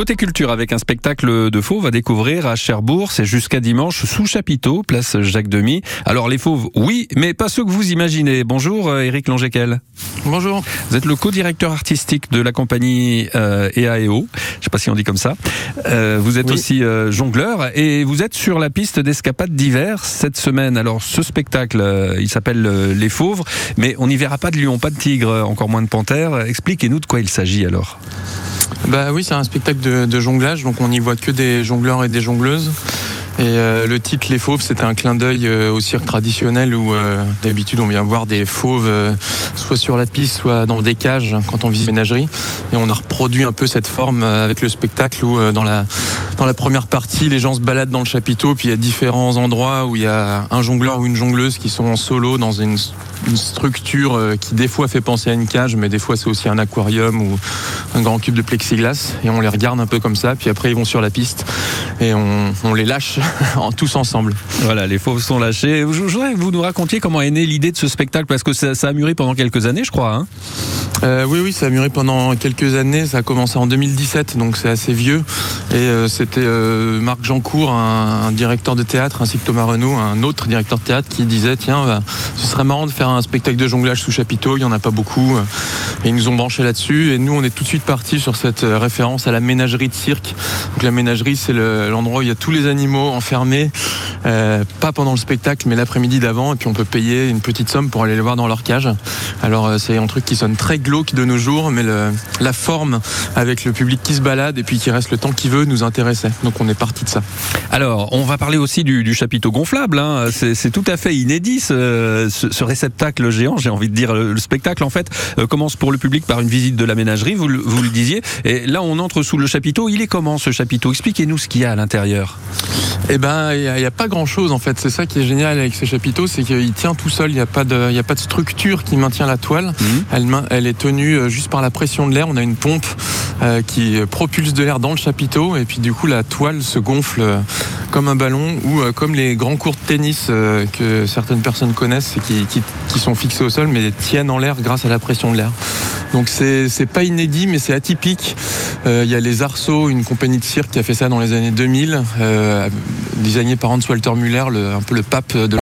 Côté culture, avec un spectacle de fauves à découvrir à Cherbourg, c'est jusqu'à dimanche sous chapiteau, place Jacques Demy. Alors les fauves, oui, mais pas ceux que vous imaginez. Bonjour Eric euh, Longequel. Bonjour. Vous êtes le co-directeur artistique de la compagnie euh, EAEO, sais pas si on dit comme ça. Euh, vous êtes aussi euh, jongleur et vous êtes sur la piste d'escapade d'hiver cette semaine. Alors ce spectacle, il s'appelle Les Fauves, mais on n'y verra pas de lion, pas de tigre, encore moins de panthère. Expliquez-nous de quoi il s'agit alors. Bah oui, c'est un spectacle de, jonglage, donc on n'y voit que des jongleurs et des jongleuses. Et euh, le titre Les Fauves, c'était un clin d'œil euh, au cirque traditionnel où euh, d'habitude on vient voir des fauves soit sur la piste, soit dans des cages quand on visite une ménagerie. Et on a reproduit un peu cette forme avec le spectacle où dans la première partie, les gens se baladent dans le chapiteau, puis il y a différents endroits où il y a un jongleur ou une jongleuse qui sont en solo dans une, structure qui des fois fait penser à une cage, mais des fois c'est aussi un aquarium ou un grand cube de plexiglas. Et on les regarde un peu comme ça, puis après ils vont sur la piste et on, les lâche tous ensemble. Voilà, les fauves sont lâchés. Je voudrais que vous nous racontiez comment est née l'idée de ce spectacle, parce que ça, a mûri pendant quelques années, je crois. Hein. Euh, oui, oui, ça a mûri pendant quelques années. Ça a commencé en 2017, donc c'est assez vieux. Et euh, c'était euh, Marc Jancourt, un, directeur de théâtre, ainsi que Thomas Renaud, un autre directeur de théâtre, qui disait tiens, ce serait marrant de faire un spectacle de jonglage sous chapiteau. Il y en a pas beaucoup. Et ils nous ont branché là-dessus. Et nous, on est tout de suite parti sur cette référence à la ménagerie de cirque. Donc la ménagerie, c'est l'endroit où il y a tous les animaux enfermés. Pas pendant le spectacle, mais l'après-midi d'avant, et puis on peut payer une petite somme pour aller les voir dans leur cage. Alors c'est un truc qui sonne très glauque de nos jours, mais la forme avec le public qui se balade et puis qui reste le temps qu'il veut nous intéressait. Donc on est parti de ça. Alors, on va parler aussi du, chapiteau gonflable. Hein. C'est tout à fait inédit ce, réceptacle géant. J'ai envie de dire le, spectacle en fait euh, commence pour le public par une visite de la ménagerie. Vous, vous le disiez. Et là, on entre sous le chapiteau. Il est comment ce chapiteau? Expliquez-nous ce qu'il y a à l'intérieur. Eh ben, il n'y a, pas grand-chose en fait. C'est ça qui est génial avec ce chapiteau, c'est qu'il tient tout seul. Il n'y a pas de, a pas de structure qui maintient la toile. Mhm. Elle, elle est tenue euh, juste par la pression de l'air. On a une pompe euh, qui propulse de l'air dans le chapiteau et puis du coup la toile se gonfle euh, comme un ballon ou comme les grands cours de tennis que certaines personnes connaissent et qui, sont fixés au sol mais tiennent en l'air grâce à la pression de l'air. Donc c'est pas inédit mais c'est atypique. Il y a les Arceaux, une compagnie de cirque qui a fait ça dans les années 2000, euh, designé par Hans Walter Müller, un peu le pape de